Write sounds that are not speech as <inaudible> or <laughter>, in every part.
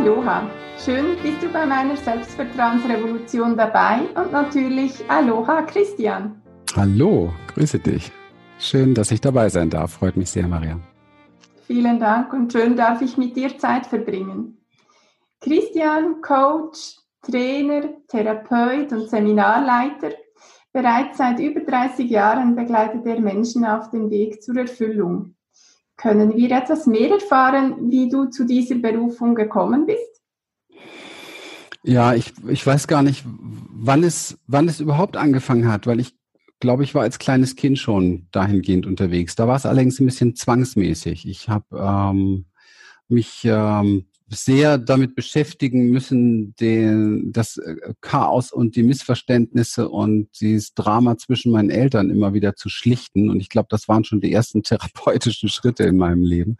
Aloha! Schön bist du bei meiner Selbstvertrauensrevolution dabei und natürlich Aloha Christian. Hallo, grüße dich. Schön, dass ich dabei sein darf. Freut mich sehr, Maria. Vielen Dank und schön darf ich mit dir Zeit verbringen. Christian, Coach, Trainer, Therapeut und Seminarleiter. Bereits seit über 30 Jahren begleitet er Menschen auf dem Weg zur Erfüllung. Können wir etwas mehr erfahren, wie du zu dieser Berufung gekommen bist? Ja, ich, ich weiß gar nicht, wann es, wann es überhaupt angefangen hat, weil ich glaube, ich war als kleines Kind schon dahingehend unterwegs. Da war es allerdings ein bisschen zwangsmäßig. Ich habe ähm, mich ähm, sehr damit beschäftigen müssen, den, das äh, Chaos und die Missverständnisse und dieses Drama zwischen meinen Eltern immer wieder zu schlichten. Und ich glaube, das waren schon die ersten <laughs> therapeutischen Schritte in meinem Leben.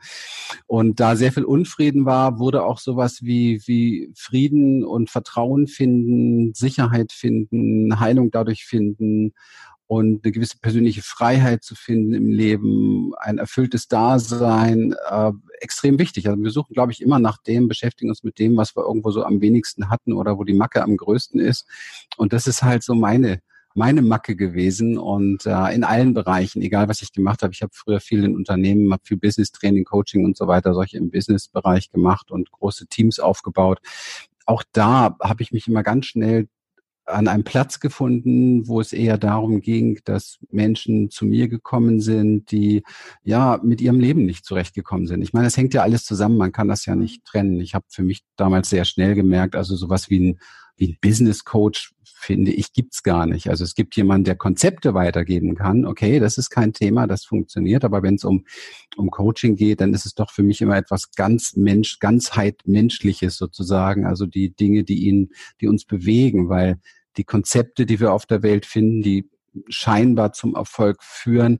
Und da sehr viel Unfrieden war, wurde auch sowas wie, wie Frieden und Vertrauen finden, Sicherheit finden, Heilung dadurch finden und eine gewisse persönliche Freiheit zu finden im Leben, ein erfülltes Dasein, äh, extrem wichtig. Also wir suchen, glaube ich, immer nach dem, beschäftigen uns mit dem, was wir irgendwo so am wenigsten hatten oder wo die Macke am größten ist. Und das ist halt so meine meine Macke gewesen und äh, in allen Bereichen, egal was ich gemacht habe. Ich habe früher viel in Unternehmen, habe viel Business Training, Coaching und so weiter, solche im Business-Bereich gemacht und große Teams aufgebaut. Auch da habe ich mich immer ganz schnell an einem Platz gefunden, wo es eher darum ging, dass Menschen zu mir gekommen sind, die ja mit ihrem Leben nicht zurechtgekommen sind. Ich meine, es hängt ja alles zusammen, man kann das ja nicht trennen. Ich habe für mich damals sehr schnell gemerkt, also sowas wie ein, wie ein Business Coach finde ich gibt's gar nicht. Also es gibt jemanden, der Konzepte weitergeben kann. Okay, das ist kein Thema, das funktioniert. Aber wenn es um um Coaching geht, dann ist es doch für mich immer etwas ganz Mensch, Ganzheit Menschliches sozusagen. Also die Dinge, die ihn, die uns bewegen, weil die Konzepte, die wir auf der Welt finden, die scheinbar zum Erfolg führen,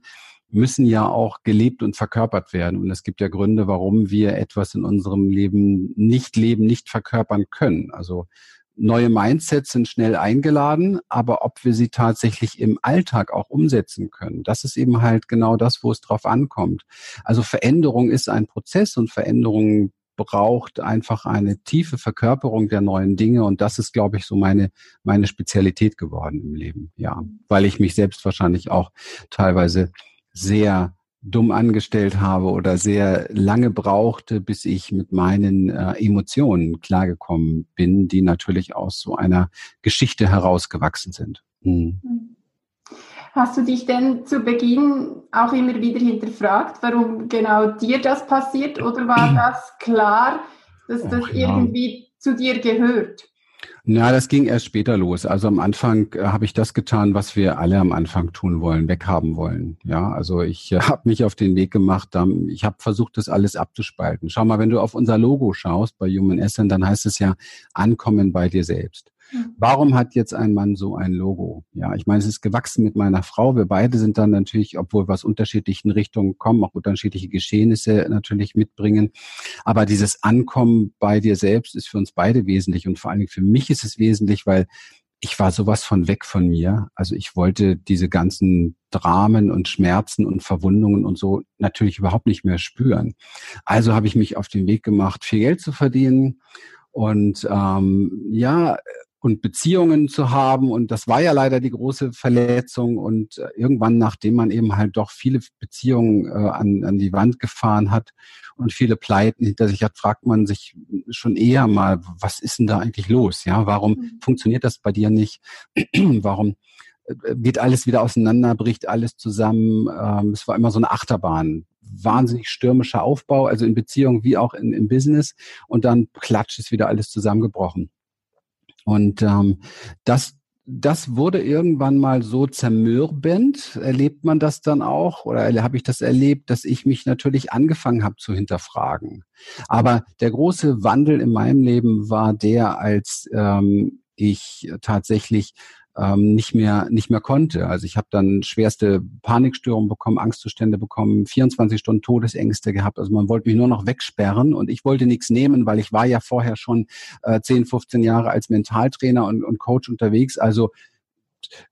müssen ja auch gelebt und verkörpert werden. Und es gibt ja Gründe, warum wir etwas in unserem Leben nicht leben, nicht verkörpern können. Also neue Mindsets sind schnell eingeladen, aber ob wir sie tatsächlich im Alltag auch umsetzen können, das ist eben halt genau das, wo es drauf ankommt. Also Veränderung ist ein Prozess und Veränderung braucht einfach eine tiefe Verkörperung der neuen Dinge und das ist, glaube ich, so meine meine Spezialität geworden im Leben. Ja, weil ich mich selbst wahrscheinlich auch teilweise sehr dumm angestellt habe oder sehr lange brauchte, bis ich mit meinen äh, Emotionen klargekommen bin, die natürlich aus so einer Geschichte herausgewachsen sind. Hm. Hast du dich denn zu Beginn auch immer wieder hinterfragt, warum genau dir das passiert? Oder war das klar, dass das ja. irgendwie zu dir gehört? Na, das ging erst später los. Also am Anfang äh, habe ich das getan, was wir alle am Anfang tun wollen, weghaben wollen. Ja, also ich äh, habe mich auf den Weg gemacht. Ähm, ich habe versucht, das alles abzuspalten. Schau mal, wenn du auf unser Logo schaust bei Human Essen, dann heißt es ja Ankommen bei dir selbst. Warum hat jetzt ein Mann so ein Logo? Ja, ich meine, es ist gewachsen mit meiner Frau. Wir beide sind dann natürlich, obwohl wir aus unterschiedlichen Richtungen kommen, auch unterschiedliche Geschehnisse natürlich mitbringen. Aber dieses Ankommen bei dir selbst ist für uns beide wesentlich und vor allen Dingen für mich ist es wesentlich, weil ich war sowas von weg von mir. Also ich wollte diese ganzen Dramen und Schmerzen und Verwundungen und so natürlich überhaupt nicht mehr spüren. Also habe ich mich auf den Weg gemacht, viel Geld zu verdienen und ähm, ja, und Beziehungen zu haben. Und das war ja leider die große Verletzung. Und äh, irgendwann, nachdem man eben halt doch viele Beziehungen äh, an, an die Wand gefahren hat und viele Pleiten hinter sich hat, fragt man sich schon eher mal, was ist denn da eigentlich los? Ja, warum mhm. funktioniert das bei dir nicht? warum äh, geht alles wieder auseinander, bricht alles zusammen? Ähm, es war immer so eine Achterbahn wahnsinnig stürmischer Aufbau, also in Beziehungen wie auch in, im Business. Und dann klatscht es wieder alles zusammengebrochen. Und ähm, das, das wurde irgendwann mal so zermürbend. Erlebt man das dann auch oder habe ich das erlebt, dass ich mich natürlich angefangen habe zu hinterfragen. Aber der große Wandel in meinem Leben war der, als ähm, ich tatsächlich ähm, nicht mehr nicht mehr konnte. Also ich habe dann schwerste Panikstörungen bekommen, Angstzustände bekommen, 24 Stunden Todesängste gehabt. Also man wollte mich nur noch wegsperren und ich wollte nichts nehmen, weil ich war ja vorher schon äh, 10, 15 Jahre als Mentaltrainer und, und Coach unterwegs. Also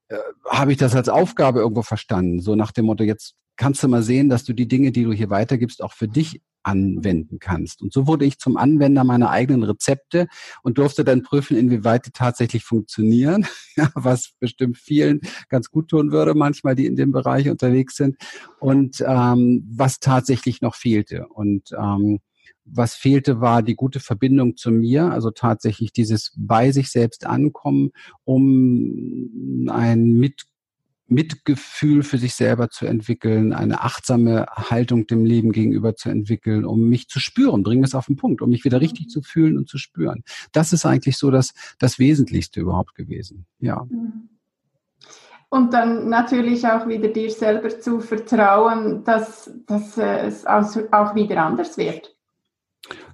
äh, habe ich das als Aufgabe irgendwo verstanden, so nach dem Motto, jetzt kannst du mal sehen, dass du die Dinge, die du hier weitergibst, auch für dich anwenden kannst. Und so wurde ich zum Anwender meiner eigenen Rezepte und durfte dann prüfen, inwieweit die tatsächlich funktionieren, <laughs> was bestimmt vielen ganz gut tun würde, manchmal, die in dem Bereich unterwegs sind, und ähm, was tatsächlich noch fehlte. Und ähm, was fehlte, war die gute Verbindung zu mir, also tatsächlich dieses bei sich selbst ankommen, um ein mit Mitgefühl für sich selber zu entwickeln, eine achtsame Haltung dem Leben gegenüber zu entwickeln, um mich zu spüren, bringen wir es auf den Punkt, um mich wieder richtig mhm. zu fühlen und zu spüren. Das ist eigentlich so das, das Wesentlichste überhaupt gewesen. Ja. Mhm. Und dann natürlich auch wieder dir selber zu vertrauen, dass, dass es auch wieder anders wird.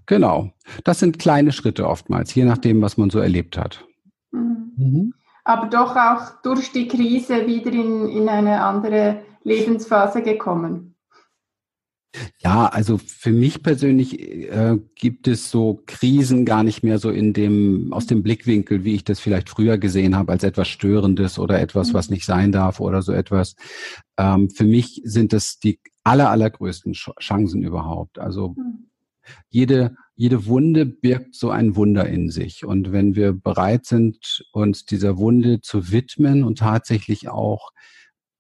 Genau. Das sind kleine Schritte oftmals, je nachdem, was man so erlebt hat. Mhm. Mhm aber doch auch durch die Krise wieder in, in eine andere Lebensphase gekommen. Ja, also für mich persönlich äh, gibt es so Krisen gar nicht mehr so in dem, aus dem Blickwinkel, wie ich das vielleicht früher gesehen habe, als etwas Störendes oder etwas, was mhm. nicht sein darf oder so etwas. Ähm, für mich sind das die aller, allergrößten Chancen überhaupt. Also mhm. Jede jede Wunde birgt so ein Wunder in sich. Und wenn wir bereit sind, uns dieser Wunde zu widmen und tatsächlich auch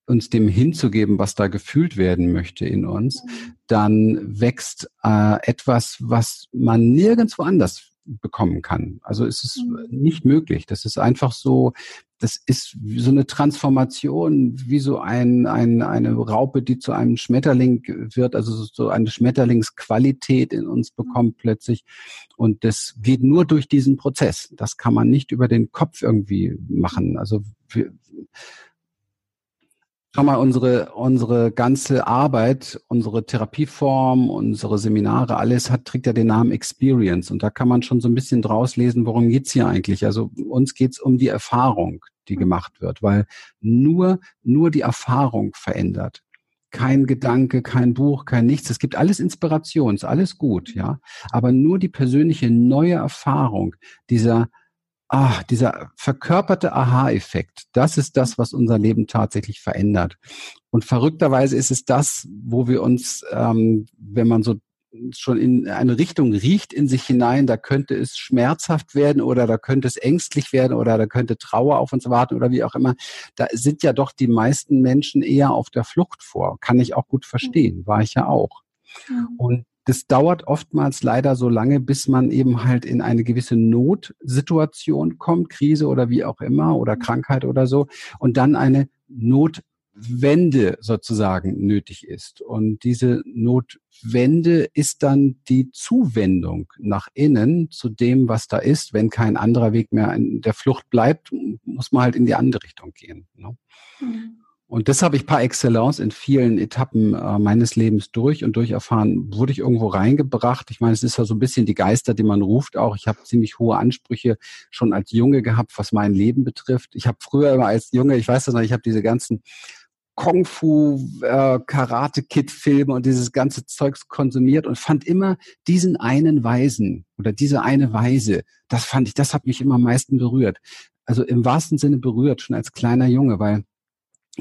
uns dem hinzugeben, was da gefühlt werden möchte in uns, mhm. dann wächst äh, etwas, was man nirgendwo anders bekommen kann. Also es ist mhm. nicht möglich. Das ist einfach so, das ist so eine Transformation, wie so ein, ein, eine Raupe, die zu einem Schmetterling wird, also so eine Schmetterlingsqualität in uns mhm. bekommt plötzlich. Und das geht nur durch diesen Prozess. Das kann man nicht über den Kopf irgendwie machen. Also wir, Schau mal, unsere, unsere ganze Arbeit, unsere Therapieform, unsere Seminare, alles hat, trägt ja den Namen Experience. Und da kann man schon so ein bisschen draus lesen, worum geht's hier eigentlich. Also uns geht's um die Erfahrung, die gemacht wird, weil nur, nur die Erfahrung verändert. Kein Gedanke, kein Buch, kein nichts. Es gibt alles Inspiration, ist alles gut, ja. Aber nur die persönliche neue Erfahrung dieser ah, dieser verkörperte Aha-Effekt, das ist das, was unser Leben tatsächlich verändert. Und verrückterweise ist es das, wo wir uns, ähm, wenn man so schon in eine Richtung riecht in sich hinein, da könnte es schmerzhaft werden oder da könnte es ängstlich werden oder da könnte Trauer auf uns warten oder wie auch immer. Da sind ja doch die meisten Menschen eher auf der Flucht vor. Kann ich auch gut verstehen, war ich ja auch. Mhm. Und das dauert oftmals leider so lange, bis man eben halt in eine gewisse Notsituation kommt, Krise oder wie auch immer oder mhm. Krankheit oder so, und dann eine Notwende sozusagen nötig ist. Und diese Notwende ist dann die Zuwendung nach innen zu dem, was da ist. Wenn kein anderer Weg mehr in der Flucht bleibt, muss man halt in die andere Richtung gehen. Ne? Mhm. Und das habe ich par excellence in vielen Etappen äh, meines Lebens durch und durch erfahren, wurde ich irgendwo reingebracht. Ich meine, es ist ja so ein bisschen die Geister, die man ruft auch. Ich habe ziemlich hohe Ansprüche schon als Junge gehabt, was mein Leben betrifft. Ich habe früher immer als Junge, ich weiß das noch, ich habe diese ganzen Kung Fu, äh, Karate Kid Filme und dieses ganze Zeugs konsumiert und fand immer diesen einen Weisen oder diese eine Weise, das fand ich, das hat mich immer am meisten berührt. Also im wahrsten Sinne berührt, schon als kleiner Junge, weil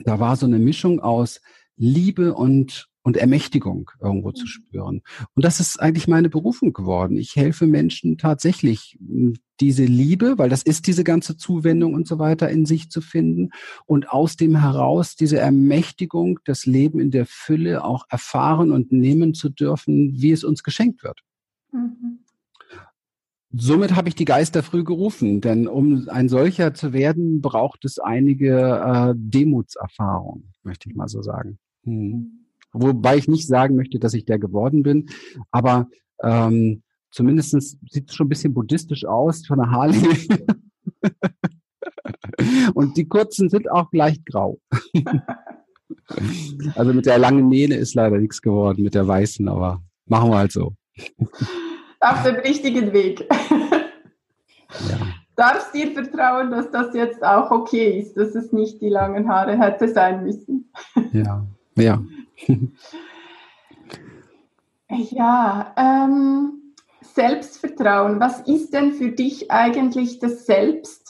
da war so eine Mischung aus Liebe und und Ermächtigung irgendwo zu mhm. spüren. Und das ist eigentlich meine Berufung geworden. Ich helfe Menschen tatsächlich, diese Liebe, weil das ist diese ganze Zuwendung und so weiter in sich zu finden und aus dem heraus diese Ermächtigung, das Leben in der Fülle auch erfahren und nehmen zu dürfen, wie es uns geschenkt wird. Mhm. Somit habe ich die Geister früh gerufen, denn um ein solcher zu werden, braucht es einige äh, Demutserfahrungen, möchte ich mal so sagen. Hm. Wobei ich nicht sagen möchte, dass ich der geworden bin, aber ähm, zumindest sieht es schon ein bisschen buddhistisch aus von der Haarlinie. <laughs> Und die kurzen sind auch leicht grau. <laughs> also mit der langen Mähne ist leider nichts geworden, mit der weißen, aber machen wir halt so auf dem richtigen Weg. Ja. Darfst dir vertrauen, dass das jetzt auch okay ist, dass es nicht die langen Haare hätte sein müssen. Ja, ja. <laughs> ja, ähm, Selbstvertrauen. Was ist denn für dich eigentlich das Selbst?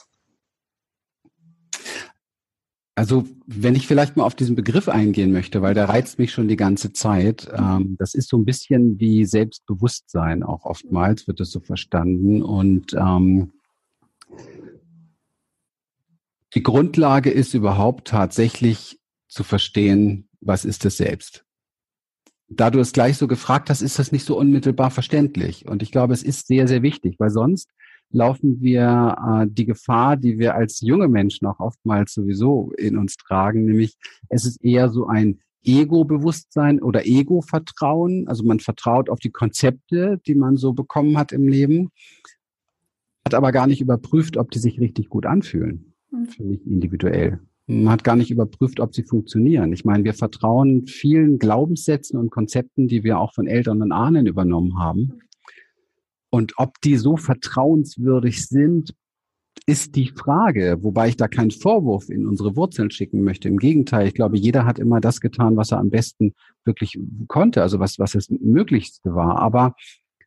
Also, wenn ich vielleicht mal auf diesen Begriff eingehen möchte, weil der reizt mich schon die ganze Zeit. Ähm, das ist so ein bisschen wie Selbstbewusstsein, auch oftmals wird das so verstanden. Und ähm, die Grundlage ist überhaupt tatsächlich zu verstehen, was ist es selbst. Da du es gleich so gefragt hast, ist das nicht so unmittelbar verständlich. Und ich glaube, es ist sehr, sehr wichtig, weil sonst laufen wir äh, die Gefahr, die wir als junge Menschen auch oftmals sowieso in uns tragen, nämlich es ist eher so ein Ego-Bewusstsein oder Ego-Vertrauen. Also man vertraut auf die Konzepte, die man so bekommen hat im Leben, hat aber gar nicht überprüft, ob die sich richtig gut anfühlen. Hm. Für mich individuell. Man hat gar nicht überprüft, ob sie funktionieren. Ich meine, wir vertrauen vielen Glaubenssätzen und Konzepten, die wir auch von Eltern und Ahnen übernommen haben. Und ob die so vertrauenswürdig sind, ist die Frage, wobei ich da keinen Vorwurf in unsere Wurzeln schicken möchte. Im Gegenteil, ich glaube, jeder hat immer das getan, was er am besten wirklich konnte, also was, was das Möglichste war. Aber,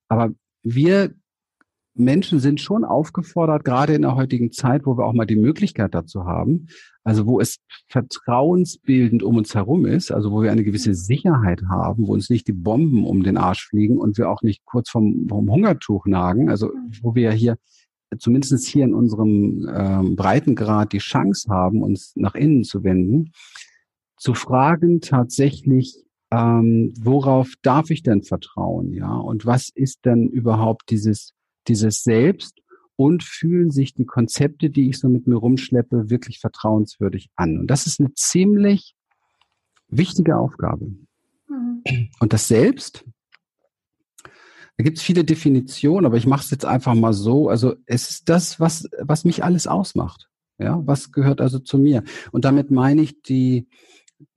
aber wir Menschen sind schon aufgefordert, gerade in der heutigen Zeit, wo wir auch mal die Möglichkeit dazu haben, also wo es vertrauensbildend um uns herum ist, also wo wir eine gewisse Sicherheit haben, wo uns nicht die Bomben um den Arsch fliegen und wir auch nicht kurz vom, vom Hungertuch nagen, also wo wir hier zumindest hier in unserem ähm, Breitengrad die Chance haben, uns nach innen zu wenden, zu fragen tatsächlich, ähm, worauf darf ich denn vertrauen, ja? Und was ist denn überhaupt dieses dieses Selbst und fühlen sich die Konzepte, die ich so mit mir rumschleppe, wirklich vertrauenswürdig an. Und das ist eine ziemlich wichtige Aufgabe. Mhm. Und das Selbst, da gibt es viele Definitionen, aber ich mache es jetzt einfach mal so. Also es ist das, was, was mich alles ausmacht. Ja, was gehört also zu mir? Und damit meine ich die,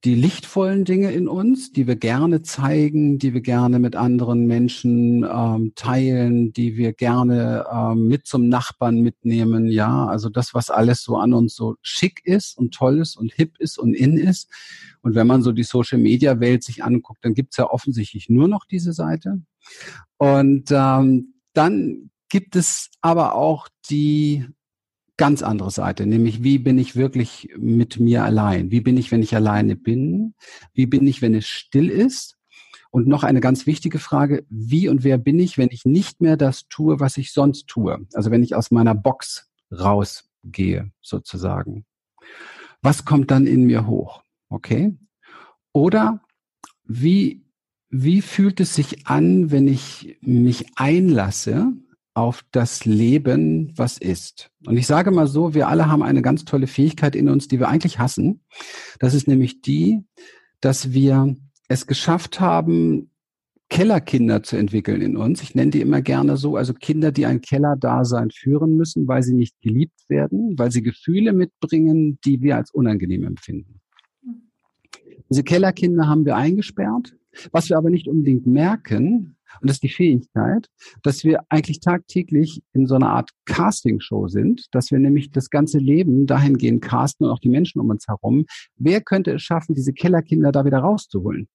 die lichtvollen Dinge in uns, die wir gerne zeigen, die wir gerne mit anderen Menschen ähm, teilen, die wir gerne ähm, mit zum Nachbarn mitnehmen, ja, also das, was alles so an uns so schick ist und toll ist und hip ist und in ist. Und wenn man so die Social-Media-Welt sich anguckt, dann gibt's ja offensichtlich nur noch diese Seite. Und ähm, dann gibt es aber auch die ganz andere Seite, nämlich wie bin ich wirklich mit mir allein? Wie bin ich, wenn ich alleine bin? Wie bin ich, wenn es still ist? Und noch eine ganz wichtige Frage, wie und wer bin ich, wenn ich nicht mehr das tue, was ich sonst tue? Also wenn ich aus meiner Box rausgehe, sozusagen. Was kommt dann in mir hoch? Okay? Oder wie, wie fühlt es sich an, wenn ich mich einlasse auf das Leben, was ist. Und ich sage mal so, wir alle haben eine ganz tolle Fähigkeit in uns, die wir eigentlich hassen. Das ist nämlich die, dass wir es geschafft haben, Kellerkinder zu entwickeln in uns. Ich nenne die immer gerne so, also Kinder, die ein Kellerdasein führen müssen, weil sie nicht geliebt werden, weil sie Gefühle mitbringen, die wir als unangenehm empfinden. Diese Kellerkinder haben wir eingesperrt. Was wir aber nicht unbedingt merken, und das ist die Fähigkeit, dass wir eigentlich tagtäglich in so einer Art Castingshow sind, dass wir nämlich das ganze Leben dahingehend casten und auch die Menschen um uns herum. Wer könnte es schaffen, diese Kellerkinder da wieder rauszuholen?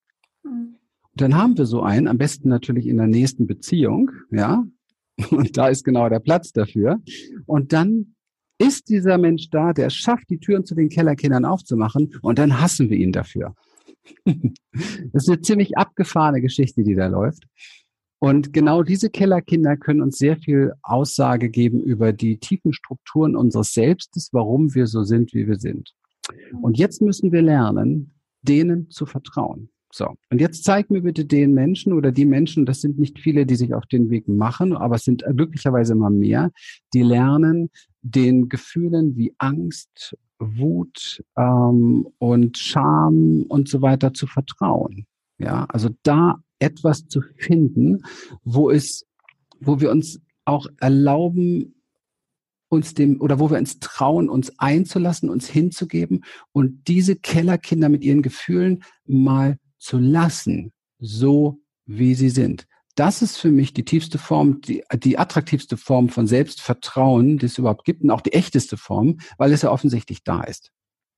Mhm. Und dann haben wir so einen, am besten natürlich in der nächsten Beziehung, ja. <laughs> Und da ist genau der Platz dafür. Und dann ist dieser Mensch da, der schafft, die Türen zu den Kellerkindern aufzumachen und dann hassen wir ihn dafür. <laughs> das ist eine ziemlich abgefahrene Geschichte, die da läuft. Und genau diese Kellerkinder können uns sehr viel Aussage geben über die tiefen Strukturen unseres Selbstes, warum wir so sind, wie wir sind. Und jetzt müssen wir lernen, denen zu vertrauen. So, und jetzt zeig mir bitte den Menschen oder die Menschen, das sind nicht viele, die sich auf den Weg machen, aber es sind glücklicherweise immer mehr, die lernen, den Gefühlen wie Angst, Wut ähm, und Scham und so weiter zu vertrauen. Ja, also da etwas zu finden, wo es, wo wir uns auch erlauben, uns dem oder wo wir uns trauen, uns einzulassen, uns hinzugeben und diese Kellerkinder mit ihren Gefühlen mal zu lassen, so wie sie sind. Das ist für mich die tiefste Form, die, die attraktivste Form von Selbstvertrauen, die es überhaupt gibt und auch die echteste Form, weil es ja offensichtlich da ist.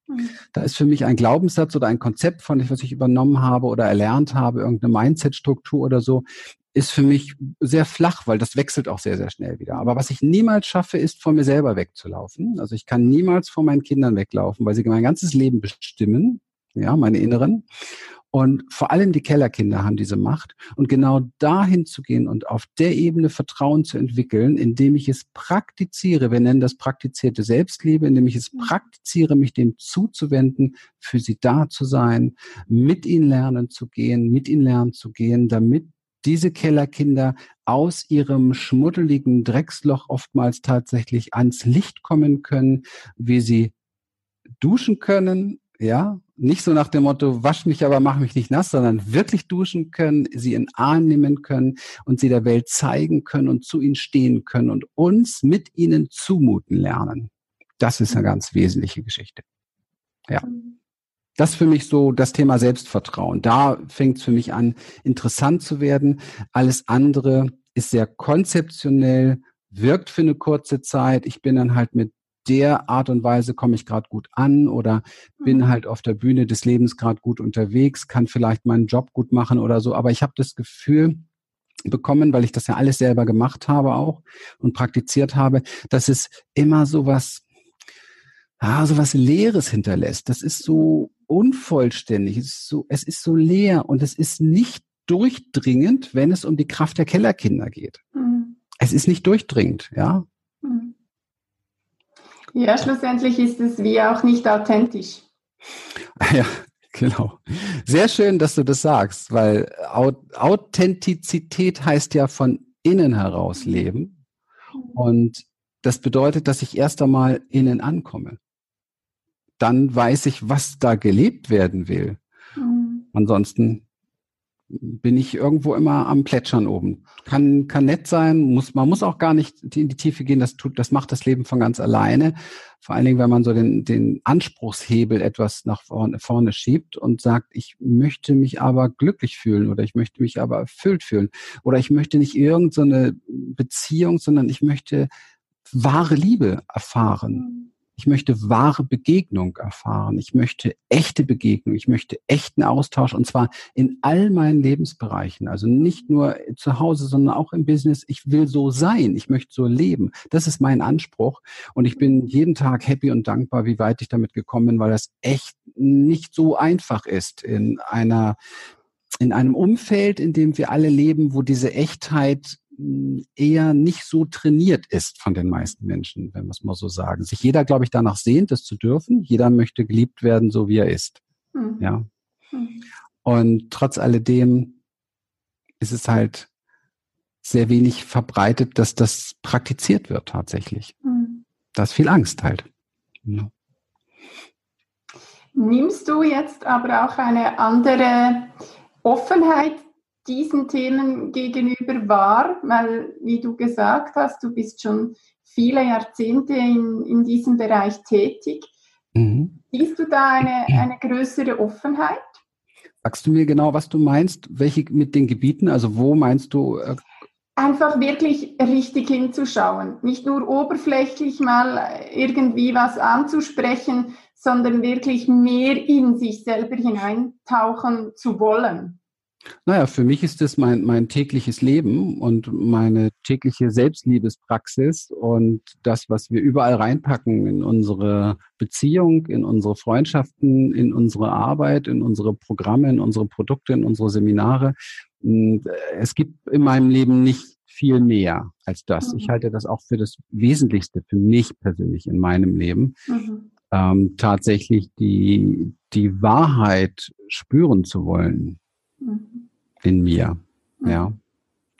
Mhm. Da ist für mich ein Glaubenssatz oder ein Konzept von, was ich übernommen habe oder erlernt habe, irgendeine Mindset-Struktur oder so, ist für mich sehr flach, weil das wechselt auch sehr, sehr schnell wieder. Aber was ich niemals schaffe, ist vor mir selber wegzulaufen. Also ich kann niemals vor meinen Kindern weglaufen, weil sie mein ganzes Leben bestimmen, ja, meine Inneren. Und vor allem die Kellerkinder haben diese Macht. Und genau dahin zu gehen und auf der Ebene Vertrauen zu entwickeln, indem ich es praktiziere, wir nennen das praktizierte Selbstliebe, indem ich es praktiziere, mich dem zuzuwenden, für sie da zu sein, mit ihnen lernen zu gehen, mit ihnen lernen zu gehen, damit diese Kellerkinder aus ihrem schmuddeligen Drecksloch oftmals tatsächlich ans Licht kommen können, wie sie duschen können, ja, nicht so nach dem Motto, wasch mich aber, mach mich nicht nass, sondern wirklich duschen können, sie in Arm nehmen können und sie der Welt zeigen können und zu ihnen stehen können und uns mit ihnen zumuten lernen. Das ist eine ganz wesentliche Geschichte. Ja. Das ist für mich so das Thema Selbstvertrauen. Da fängt es für mich an, interessant zu werden. Alles andere ist sehr konzeptionell, wirkt für eine kurze Zeit. Ich bin dann halt mit der Art und Weise komme ich gerade gut an oder bin mhm. halt auf der Bühne des Lebens gerade gut unterwegs, kann vielleicht meinen Job gut machen oder so. Aber ich habe das Gefühl bekommen, weil ich das ja alles selber gemacht habe auch und praktiziert habe, dass es immer so was, ah, so was Leeres hinterlässt. Das ist so unvollständig. Es ist so, es ist so leer und es ist nicht durchdringend, wenn es um die Kraft der Kellerkinder geht. Mhm. Es ist nicht durchdringend, ja. Ja, schlussendlich ist es wie auch nicht authentisch. <laughs> Ja, genau. Sehr schön, dass du das sagst, weil Authentizität heißt ja von innen heraus leben. Und das bedeutet, dass ich erst einmal innen ankomme. Dann weiß ich, was da gelebt werden will. Mhm. Ansonsten bin ich irgendwo immer am Plätschern oben. Kann, kann nett sein, muss, man muss auch gar nicht in die Tiefe gehen, das tut, das macht das Leben von ganz alleine. Vor allen Dingen, wenn man so den, den Anspruchshebel etwas nach vorne, vorne schiebt und sagt, ich möchte mich aber glücklich fühlen oder ich möchte mich aber erfüllt fühlen oder ich möchte nicht irgendeine so Beziehung, sondern ich möchte wahre Liebe erfahren. Ich möchte wahre Begegnung erfahren. Ich möchte echte Begegnung. Ich möchte echten Austausch und zwar in all meinen Lebensbereichen. Also nicht nur zu Hause, sondern auch im Business. Ich will so sein. Ich möchte so leben. Das ist mein Anspruch. Und ich bin jeden Tag happy und dankbar, wie weit ich damit gekommen bin, weil das echt nicht so einfach ist in einer in einem Umfeld, in dem wir alle leben, wo diese Echtheit eher nicht so trainiert ist von den meisten Menschen, wenn wir es mal so sagen. Sich jeder, glaube ich, danach sehnt, das zu dürfen. Jeder möchte geliebt werden, so wie er ist. Mhm. Ja. Mhm. Und trotz alledem ist es halt sehr wenig verbreitet, dass das praktiziert wird tatsächlich. Mhm. Da ist viel Angst halt. Ja. Nimmst du jetzt aber auch eine andere Offenheit diesen Themen gegenüber wahr, weil, wie du gesagt hast, du bist schon viele Jahrzehnte in, in diesem Bereich tätig. Mhm. Siehst du da eine, eine größere Offenheit? Sagst du mir genau, was du meinst? Welche mit den Gebieten? Also wo meinst du? Äh Einfach wirklich richtig hinzuschauen. Nicht nur oberflächlich mal irgendwie was anzusprechen, sondern wirklich mehr in sich selber hineintauchen zu wollen. Naja, für mich ist es mein, mein tägliches Leben und meine tägliche Selbstliebespraxis und das, was wir überall reinpacken in unsere Beziehung, in unsere Freundschaften, in unsere Arbeit, in unsere Programme, in unsere Produkte, in unsere Seminare. Äh, es gibt in meinem Leben nicht viel mehr als das. Ich mhm. halte das auch für das Wesentlichste für mich persönlich in meinem Leben. Mhm. Ähm, tatsächlich die, die Wahrheit spüren zu wollen in mir, ja.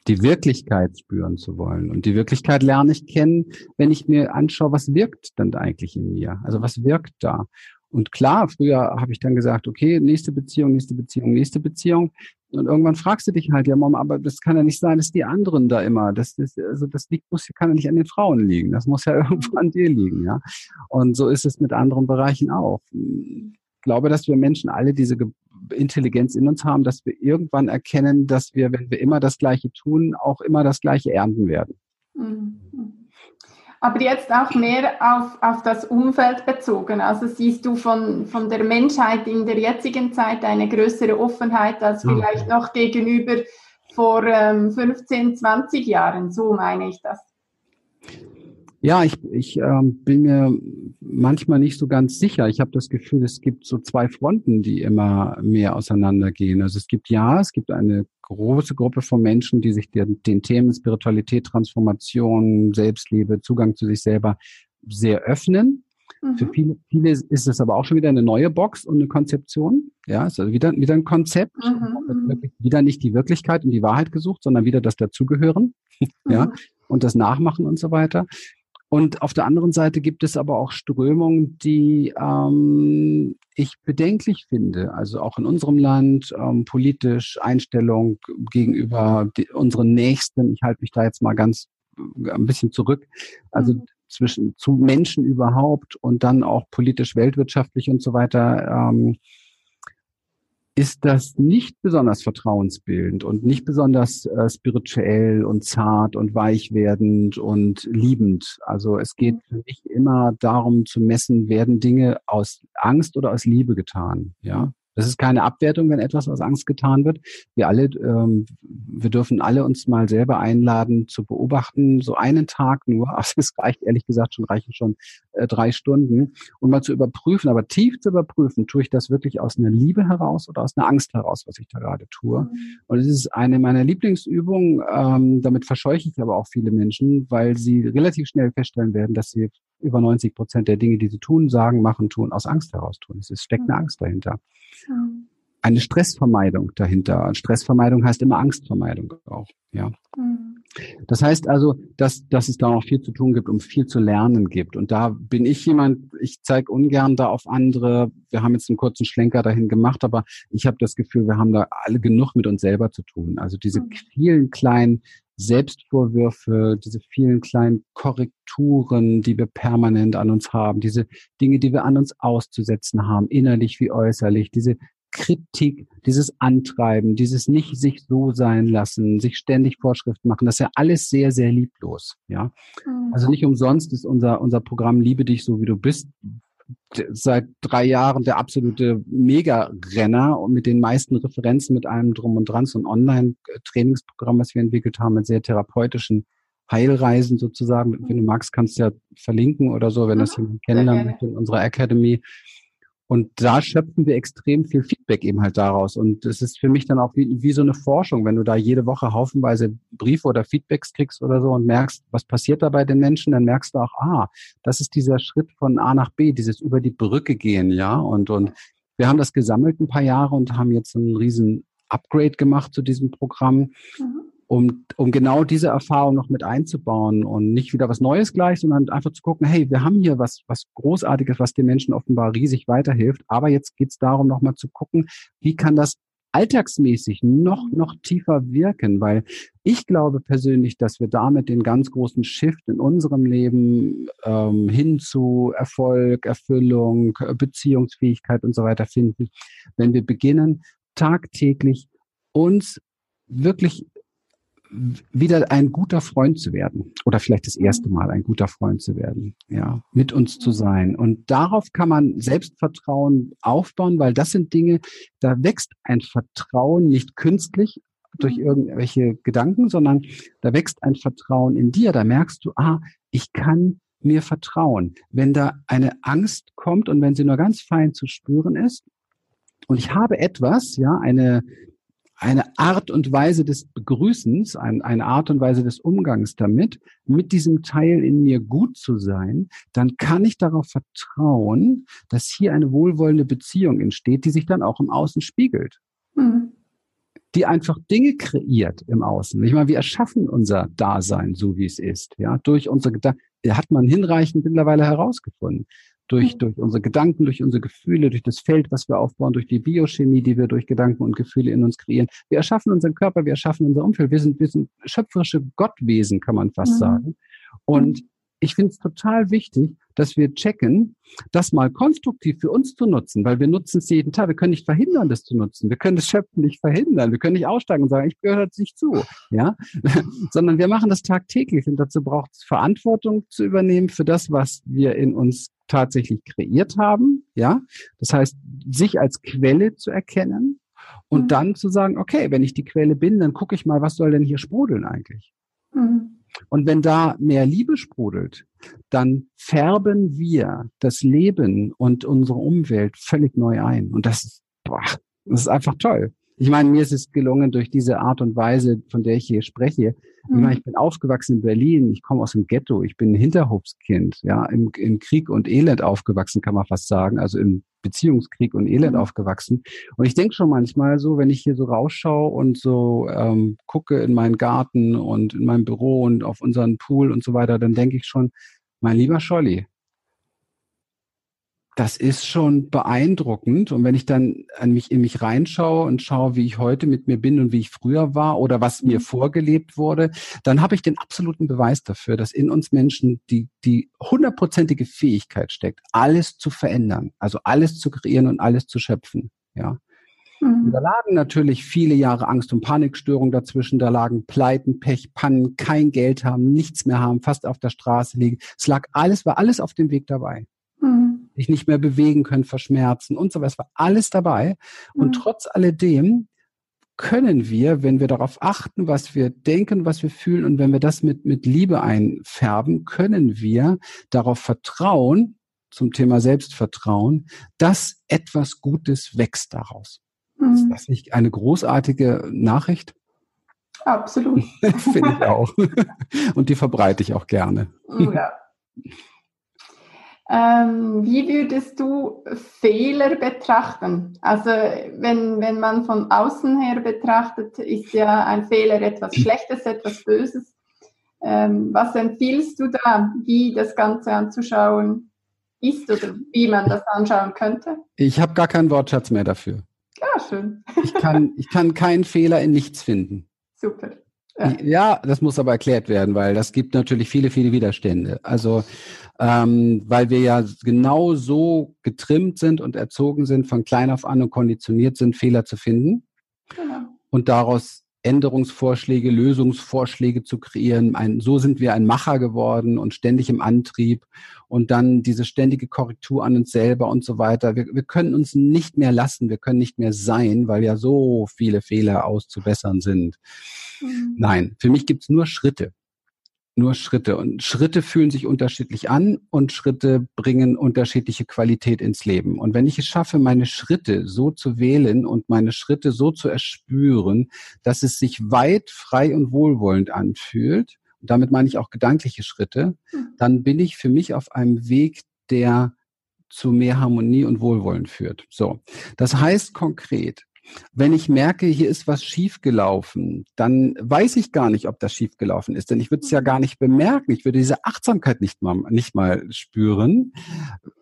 Die Wirklichkeit spüren zu wollen. Und die Wirklichkeit lerne ich kennen, wenn ich mir anschaue, was wirkt dann eigentlich in mir? Also was wirkt da? Und klar, früher habe ich dann gesagt, okay, nächste Beziehung, nächste Beziehung, nächste Beziehung. Und irgendwann fragst du dich halt, ja, Mom, aber das kann ja nicht sein, dass die anderen da immer, das, das, also das liegt, muss, kann ja nicht an den Frauen liegen. Das muss ja <laughs> irgendwo an dir liegen, ja. Und so ist es mit anderen Bereichen auch. Ich glaube, dass wir Menschen alle diese Intelligenz in uns haben, dass wir irgendwann erkennen, dass wir, wenn wir immer das Gleiche tun, auch immer das Gleiche ernten werden. Mhm. Aber jetzt auch mehr auf, auf das Umfeld bezogen. Also siehst du von, von der Menschheit in der jetzigen Zeit eine größere Offenheit als vielleicht noch gegenüber vor ähm, 15, 20 Jahren. So meine ich das. Ja, ich, ich ähm, bin mir manchmal nicht so ganz sicher. Ich habe das Gefühl, es gibt so zwei Fronten, die immer mehr auseinandergehen. Also es gibt ja, es gibt eine große Gruppe von Menschen, die sich den, den Themen Spiritualität, Transformation, Selbstliebe, Zugang zu sich selber sehr öffnen. Mhm. Für viele, viele ist es aber auch schon wieder eine neue Box und eine Konzeption. Ja, ist also wieder, wieder ein Konzept. Mhm. mhm. Wieder nicht die Wirklichkeit und die Wahrheit gesucht, sondern wieder das Dazugehören. <laughs> Mhm. Ja, und das Nachmachen und so weiter. Und auf der anderen Seite gibt es aber auch Strömungen, die ähm, ich bedenklich finde. Also auch in unserem Land ähm, politisch Einstellung gegenüber die, unseren Nächsten. Ich halte mich da jetzt mal ganz äh, ein bisschen zurück. Also mhm. zwischen zu Menschen überhaupt und dann auch politisch, weltwirtschaftlich und so weiter. Ähm, ist das nicht besonders vertrauensbildend und nicht besonders äh, spirituell und zart und weich werdend und liebend. Also es geht für mich immer darum zu messen, werden Dinge aus Angst oder aus Liebe getan. Ja, das ist keine Abwertung, wenn etwas aus Angst getan wird. Wir alle, ähm, wir dürfen alle uns mal selber einladen zu beobachten, so einen Tag nur, <laughs> also es reicht ehrlich gesagt schon, reichen schon äh, drei Stunden, und mal zu überprüfen, aber tief zu überprüfen, tue ich das wirklich aus einer Liebe heraus oder aus einer Angst heraus, was ich da gerade tue. Mhm. Und es ist eine meiner Lieblingsübungen, ähm, damit verscheuche ich aber auch viele Menschen, weil sie relativ schnell feststellen werden, dass sie über 90 Prozent der Dinge, die sie tun, sagen, machen, tun, aus Angst heraus tun. Es steckt eine. Angst dahinter eine Stressvermeidung dahinter. Stressvermeidung heißt immer Angstvermeidung auch, ja. Mhm. Das heißt also, dass, dass es da noch viel zu tun gibt und viel zu lernen gibt. Und da bin ich jemand, ich zeige ungern da auf andere. Wir haben jetzt einen kurzen Schlenker dahin gemacht, aber ich habe das Gefühl, wir haben da alle genug mit uns selber zu tun. Also diese mhm. vielen kleinen Selbstvorwürfe, diese vielen kleinen Korrekturen, die wir permanent an uns haben, diese Dinge, die wir an uns auszusetzen haben, innerlich wie äußerlich, diese Kritik, dieses Antreiben, dieses nicht sich so sein lassen, sich ständig Vorschriften machen, das ist ja alles sehr, sehr lieblos, ja. Mhm. Also nicht umsonst ist unser, unser Programm Liebe dich so wie du bist seit drei Jahren der absolute Mega-Renner und mit den meisten Referenzen mit allem drum und dran, so ein Online-Trainingsprogramm, was wir entwickelt haben, mit sehr therapeutischen Heilreisen sozusagen. Wenn du magst, kannst du ja verlinken oder so, wenn das mhm. jemand kennenlernen möchte in unserer Academy. Und da schöpfen wir extrem viel Feedback eben halt daraus. Und es ist für mich dann auch wie, wie so eine Forschung, wenn du da jede Woche haufenweise Briefe oder Feedbacks kriegst oder so und merkst, was passiert da bei den Menschen, dann merkst du auch, ah, das ist dieser Schritt von A nach B, dieses über die Brücke gehen, ja. Und, und wir haben das gesammelt ein paar Jahre und haben jetzt einen riesen Upgrade gemacht zu diesem Programm. Mhm um, um genau diese Erfahrung noch mit einzubauen und nicht wieder was Neues gleich, sondern einfach zu gucken, hey, wir haben hier was, was Großartiges, was den Menschen offenbar riesig weiterhilft. Aber jetzt geht es darum, nochmal zu gucken, wie kann das alltagsmäßig noch, noch tiefer wirken, weil ich glaube persönlich, dass wir damit den ganz großen Shift in unserem Leben ähm, hin zu Erfolg, Erfüllung, Beziehungsfähigkeit und so weiter finden, wenn wir beginnen, tagtäglich uns wirklich wieder ein guter Freund zu werden oder vielleicht das erste Mal ein guter Freund zu werden, ja, mit uns zu sein. Und darauf kann man Selbstvertrauen aufbauen, weil das sind Dinge, da wächst ein Vertrauen nicht künstlich durch mhm. irgendwelche Gedanken, sondern da wächst ein Vertrauen in dir. Da merkst du, ah, ich kann mir vertrauen. Wenn da eine Angst kommt und wenn sie nur ganz fein zu spüren ist, und ich habe etwas, ja, eine, eine Art und Weise des Begrüßens, ein, eine Art und Weise des Umgangs damit, mit diesem Teil in mir gut zu sein, dann kann ich darauf vertrauen, dass hier eine wohlwollende Beziehung entsteht, die sich dann auch im Außen spiegelt. Mhm. Die einfach Dinge kreiert im Außen. Ich meine, wir erschaffen unser Dasein so, wie es ist, ja, durch unsere Gedanken. Hat man hinreichend mittlerweile herausgefunden durch, mhm. durch unsere Gedanken, durch unsere Gefühle, durch das Feld, was wir aufbauen, durch die Biochemie, die wir durch Gedanken und Gefühle in uns kreieren. Wir erschaffen unseren Körper, wir erschaffen unser Umfeld. Wir sind, wir sind schöpferische Gottwesen, kann man fast mhm. sagen. Und ich finde es total wichtig, dass wir checken, das mal konstruktiv für uns zu nutzen, weil wir nutzen es jeden Tag. Wir können nicht verhindern, das zu nutzen. Wir können das Schöpfen nicht verhindern. Wir können nicht aussteigen und sagen, ich gehöre jetzt nicht zu, ja, <laughs> sondern wir machen das tagtäglich und dazu braucht es Verantwortung zu übernehmen für das, was wir in uns tatsächlich kreiert haben, ja. Das heißt, sich als Quelle zu erkennen, Und mhm. dann zu sagen, okay, wenn ich die Quelle bin, dann gucke ich mal, was soll denn hier sprudeln eigentlich? Mhm. Und wenn da mehr Liebe sprudelt, dann färben wir das Leben und unsere Umwelt völlig neu ein. Und das, boah, das ist einfach toll. Ich meine, mir ist es gelungen, durch diese Art und Weise, von der ich hier spreche, ich, meine, mhm. ich bin aufgewachsen in Berlin, ich komme aus dem Ghetto, ich bin ein Hinterhofskind, ja, im, im Krieg und Elend aufgewachsen, kann man fast sagen, also im Beziehungskrieg und Elend mhm. aufgewachsen. Und ich denke schon manchmal so, wenn ich hier so rausschaue und so ähm, gucke in meinen Garten und in meinem Büro und auf unseren Pool und so weiter, dann denke ich schon, mein lieber Scholli, das ist schon beeindruckend. Und wenn ich dann an mich in mich reinschaue und schaue, wie ich heute mit mir bin und wie ich früher war oder was mir mhm. vorgelebt wurde, dann habe ich den absoluten Beweis dafür, dass in uns Menschen die, die hundertprozentige Fähigkeit steckt, alles zu verändern, also alles zu kreieren und alles zu schöpfen. Ja. Mhm. Da lagen natürlich viele Jahre Angst und Panikstörung dazwischen. Da lagen Pleiten, Pech, Pannen, kein Geld haben, nichts mehr haben, fast auf der Straße liegen. Es lag alles, war alles auf dem Weg dabei. Sich nicht mehr bewegen können, verschmerzen und so weiter. Es war alles dabei. Und mhm. trotz alledem können wir, wenn wir darauf achten, was wir denken, was wir fühlen und wenn wir das mit, mit Liebe einfärben, können wir darauf vertrauen, zum Thema Selbstvertrauen, dass etwas Gutes wächst daraus. Mhm. Ist das nicht eine großartige Nachricht? Absolut. <laughs> Finde ich auch. <laughs> Und die verbreite ich auch gerne. Ja. Ähm, wie würdest du Fehler betrachten? Also wenn, wenn man von außen her betrachtet, ist ja ein Fehler etwas Schlechtes, etwas Böses. Ähm, was empfiehlst du da, wie das Ganze anzuschauen ist oder wie man das anschauen könnte? Ich habe gar keinen Wortschatz mehr dafür. Ja, schön. ich, kann, ich kann keinen Fehler in nichts finden. Super. Ja. ja, das muss aber erklärt werden, weil das gibt natürlich viele, viele Widerstände. Also ähm, weil wir ja genau so getrimmt sind und erzogen sind, von klein auf an und konditioniert sind, Fehler zu finden genau. und daraus Änderungsvorschläge, Lösungsvorschläge zu kreieren. Ein, so sind wir ein Macher geworden und ständig im Antrieb und dann diese ständige Korrektur an uns selber und so weiter. Wir, wir können uns nicht mehr lassen, wir können nicht mehr sein, weil ja so viele Fehler auszubessern sind. Mhm. Nein, für mich gibt's nur Schritte nur Schritte. Und Schritte fühlen sich unterschiedlich an und Schritte bringen unterschiedliche Qualität ins Leben. Und wenn ich es schaffe, meine Schritte so zu wählen und meine Schritte so zu erspüren, dass es sich weit, frei und wohlwollend anfühlt, und damit meine ich auch gedankliche Schritte, hm. dann bin ich für mich auf einem Weg, der zu mehr Harmonie und Wohlwollen führt. So. Das heißt konkret, wenn ich merke, hier ist was schiefgelaufen, dann weiß ich gar nicht, ob das schiefgelaufen ist, denn ich würde es ja gar nicht bemerken. Ich würde diese Achtsamkeit nicht mal, nicht mal spüren.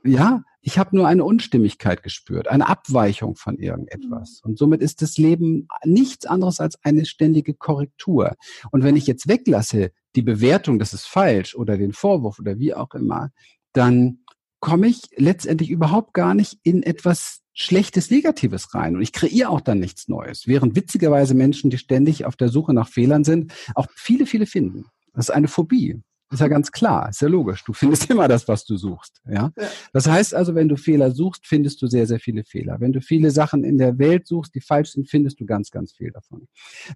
Ja, ich habe nur eine Unstimmigkeit gespürt, eine Abweichung von irgendetwas. Und somit ist das Leben nichts anderes als eine ständige Korrektur. Und wenn ich jetzt weglasse die Bewertung, das ist falsch oder den Vorwurf oder wie auch immer, dann komme ich letztendlich überhaupt gar nicht in etwas Schlechtes, Negatives rein. Und ich kreiere auch dann nichts Neues. Während witzigerweise Menschen, die ständig auf der Suche nach Fehlern sind, auch viele, viele finden. Das ist eine Phobie. Ist ja ganz klar, ist ja logisch. Du findest <laughs> immer das, was du suchst. Ja? Das heißt also, wenn du Fehler suchst, findest du sehr, sehr viele Fehler. Wenn du viele Sachen in der Welt suchst, die falsch sind, findest du ganz, ganz viel davon.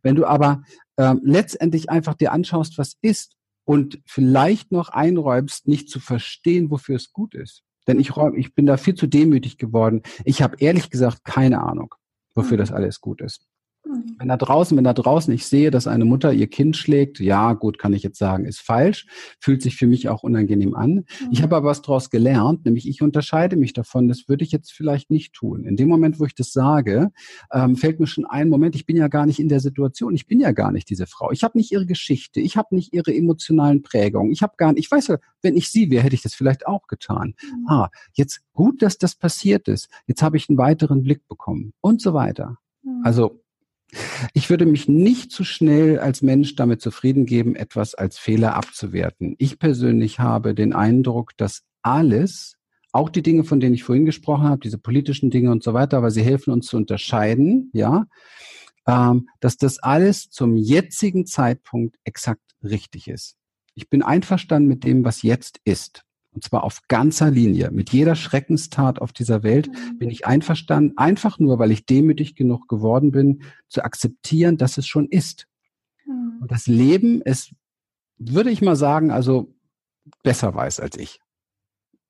Wenn du aber ähm, letztendlich einfach dir anschaust, was ist und vielleicht noch einräumst, nicht zu verstehen, wofür es gut ist, denn ich, räum, ich bin da viel zu demütig geworden. Ich habe ehrlich gesagt keine Ahnung, wofür das mhm. alles gut ist. Mhm. Wenn da draußen, wenn da draußen ich sehe, dass eine Mutter ihr Kind schlägt, ja, gut, kann ich jetzt sagen, ist falsch, fühlt sich für mich auch unangenehm an. Mhm. Ich habe aber was daraus gelernt, nämlich ich unterscheide mich davon, das würde ich jetzt vielleicht nicht tun. In dem Moment, wo ich das sage, ähm, fällt mir schon ein, Moment, ich bin ja gar nicht in der Situation, ich bin ja gar nicht diese Frau. Ich habe nicht ihre Geschichte, ich habe nicht ihre emotionalen Prägungen, ich habe gar nicht, ich weiß ja, wenn ich sie wäre, hätte ich das vielleicht auch getan. Mhm. Ah, jetzt gut, dass das passiert ist. Jetzt habe ich einen weiteren Blick bekommen und so weiter. Mhm. Also ich würde mich nicht zu schnell als Mensch damit zufrieden geben, etwas als Fehler abzuwerten. Ich persönlich habe den Eindruck, dass alles, auch die Dinge, von denen ich vorhin gesprochen habe, diese politischen Dinge und so weiter, aber sie helfen uns zu unterscheiden, ja, ähm, dass das alles zum jetzigen Zeitpunkt exakt richtig ist. Ich bin einverstanden mit dem, was jetzt ist. Und zwar auf ganzer Linie. Mit jeder Schreckenstat auf dieser Welt mhm. bin ich einverstanden, einfach nur, weil ich demütig genug geworden bin, zu akzeptieren, dass es schon ist. Mhm. Und das Leben ist, würde ich mal sagen, also besser weiß als ich.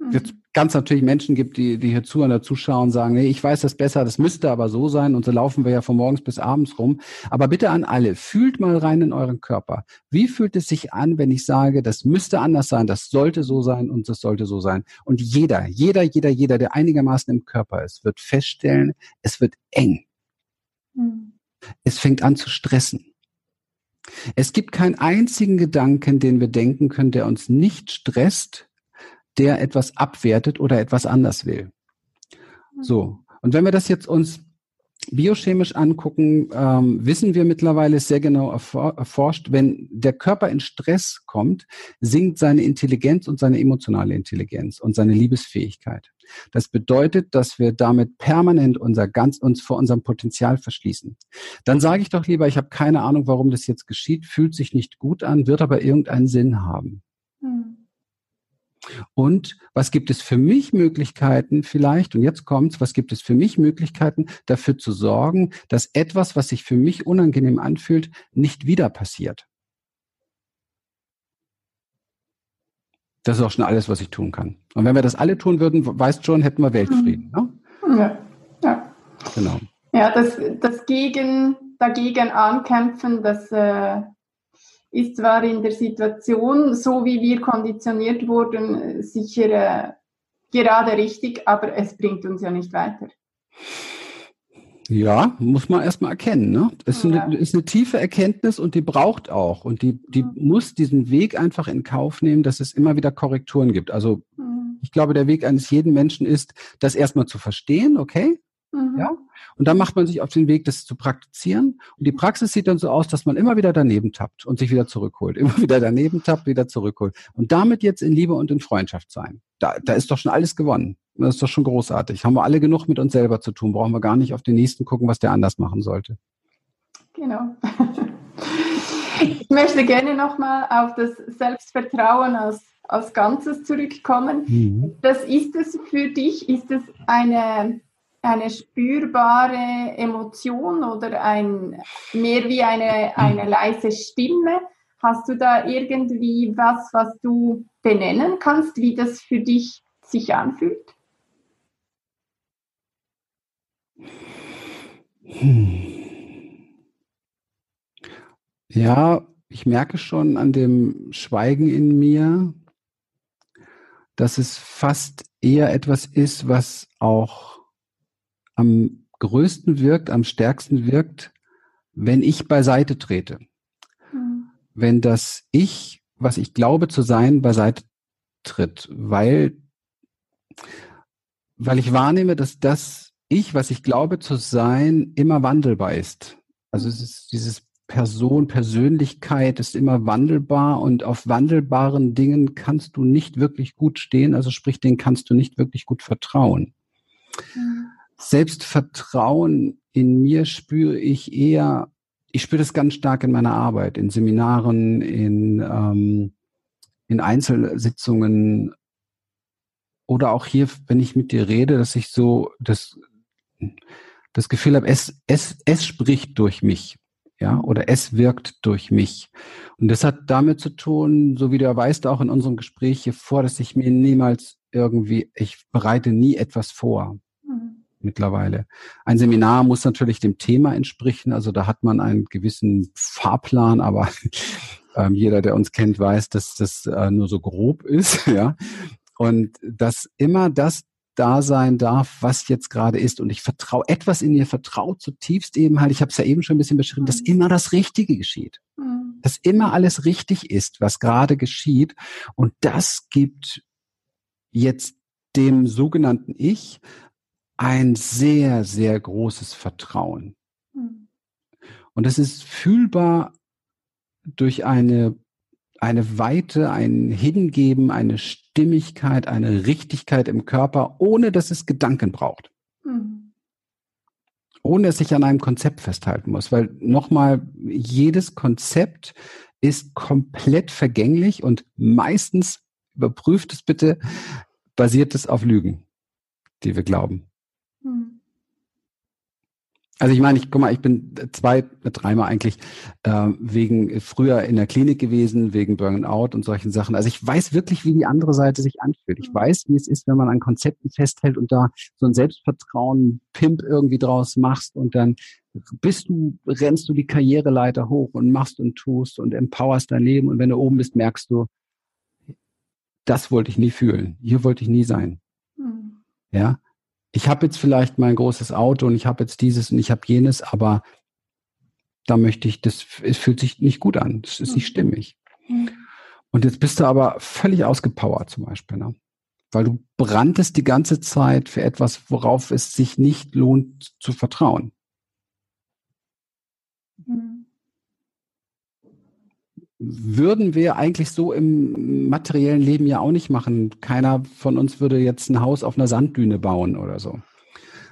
Jetzt mhm. ganz natürlich Menschen gibt, die, die hier zuhören oder zuschauen und sagen, nee, ich weiß das besser, das müsste aber so sein und so laufen wir ja von morgens bis abends rum. Aber bitte an alle, fühlt mal rein in euren Körper. Wie fühlt es sich an, wenn ich sage, das müsste anders sein, das sollte so sein und das sollte so sein? Und jeder, jeder, jeder, jeder, der einigermaßen im Körper ist, wird feststellen, es wird eng. Mhm. Es fängt an zu stressen. Es gibt keinen einzigen Gedanken, den wir denken können, der uns nicht stresst, der etwas abwertet oder etwas anders will. Mhm. So. Und wenn wir das jetzt uns biochemisch angucken, ähm, wissen wir mittlerweile sehr genau erforscht, wenn der Körper in Stress kommt, sinkt seine Intelligenz und seine emotionale Intelligenz und seine Liebesfähigkeit. Das bedeutet, dass wir damit permanent unser ganz uns vor unserem Potenzial verschließen. Dann sage ich doch lieber, ich habe keine Ahnung, warum das jetzt geschieht, fühlt sich nicht gut an, wird aber irgendeinen Sinn haben. Und was gibt es für mich Möglichkeiten vielleicht, und jetzt kommt's, was gibt es für mich Möglichkeiten, dafür zu sorgen, dass etwas, was sich für mich unangenehm anfühlt, nicht wieder passiert? Das ist auch schon alles, was ich tun kann. Und wenn wir das alle tun würden, weißt schon, hätten wir Weltfrieden. Ne? Ja, ja. Genau. Ja, das, das gegen, dagegen ankämpfen, das äh, ist zwar in der Situation, so wie wir konditioniert wurden, sicher äh, gerade richtig, aber es bringt uns ja nicht weiter. Ja, muss man erstmal erkennen. Ne? Ist, ja. eine, ist eine tiefe Erkenntnis und die braucht auch. Und die, die mhm. muss diesen Weg einfach in Kauf nehmen, dass es immer wieder Korrekturen gibt. Also mhm. ich glaube, der Weg eines jeden Menschen ist, das erstmal zu verstehen, okay? Mhm. Ja? Und dann macht man sich auf den Weg, das zu praktizieren. Und die Praxis sieht dann so aus, dass man immer wieder daneben tappt und sich wieder zurückholt. <laughs> Immer wieder daneben tappt, wieder zurückholt. Und damit jetzt in Liebe und in Freundschaft sein. Da, da ist doch schon alles gewonnen. Das ist doch schon großartig. Haben wir alle genug mit uns selber zu tun. Brauchen wir gar nicht auf den nächsten gucken, was der anders machen sollte. Genau. Ich möchte gerne nochmal auf das Selbstvertrauen als, als Ganzes zurückkommen. Mhm. Das ist es für dich, ist es eine eine spürbare Emotion oder ein, mehr wie eine, eine leise Stimme? Hast du da irgendwie was, was du benennen kannst, wie das für dich sich anfühlt? Ja, ich merke schon an dem Schweigen in mir, dass es fast eher etwas ist, was auch am größten wirkt, am stärksten wirkt, wenn ich beiseite trete. Mhm. Wenn das Ich, was ich glaube zu sein, beiseite tritt, weil, weil ich wahrnehme, dass das Ich, was ich glaube zu sein, immer wandelbar ist. Also es ist dieses Person, Persönlichkeit ist immer wandelbar und auf wandelbaren Dingen kannst du nicht wirklich gut stehen, also sprich, denen kannst du nicht wirklich gut vertrauen. Mhm. Selbstvertrauen in mir spüre ich eher, ich spüre das ganz stark in meiner Arbeit, in Seminaren, in, ähm, in Einzelsitzungen oder auch hier, wenn ich mit dir rede, dass ich so das, das Gefühl habe, es, es, es spricht durch mich. Ja, oder es wirkt durch mich. Und das hat damit zu tun, so wie du ja weißt, auch in unserem Gespräch hier vor, dass ich mir niemals irgendwie, ich bereite nie etwas vor mittlerweile. Ein Seminar muss natürlich dem Thema entsprechen, also da hat man einen gewissen Fahrplan, aber <laughs> ähm, jeder, der uns kennt, weiß, dass das äh, nur so grob ist, <laughs> ja. Und dass immer das da sein darf, was jetzt gerade ist. Und ich vertraue, etwas in mir vertraut zutiefst eben halt, ich habe es ja eben schon ein bisschen beschrieben, dass mhm. immer das Richtige geschieht. Mhm. Dass immer alles richtig ist, was gerade geschieht. Und das gibt jetzt dem sogenannten Ich ein sehr, sehr großes Vertrauen. Hm. Und das ist fühlbar durch eine, eine Weite, ein Hingeben, eine Stimmigkeit, eine Richtigkeit im Körper, ohne dass es Gedanken braucht. Mhm. Ohne dass ich an einem Konzept festhalten muss. Weil nochmal, jedes Konzept ist komplett vergänglich und meistens überprüft es bitte, basiert es auf Lügen, die wir glauben. Also ich meine, ich guck mal, ich bin zwei, dreimal eigentlich äh, wegen früher in der Klinik gewesen, wegen Burnout und solchen Sachen. Also ich weiß wirklich, wie die andere Seite sich anfühlt. Ich mhm. weiß, wie es ist, wenn man an Konzepten festhält und da so ein Selbstvertrauen, Pimp irgendwie draus machst und dann bist du, rennst du die Karriereleiter hoch und machst und tust und empowerst dein Leben und wenn du oben bist, merkst du, das wollte ich nie fühlen. Hier wollte ich nie sein. Mhm. Ja ich habe jetzt vielleicht mein großes Auto und ich habe jetzt dieses und ich habe jenes, aber da möchte ich, das es fühlt sich nicht gut an, das ist nicht mhm. stimmig. Mhm. Und jetzt bist du aber völlig ausgepowert zum Beispiel, ne? weil du brandest die ganze Zeit für etwas, worauf es sich nicht lohnt zu vertrauen. Würden wir eigentlich so im materiellen Leben ja auch nicht machen. Keiner von uns würde jetzt ein Haus auf einer Sanddüne bauen oder so.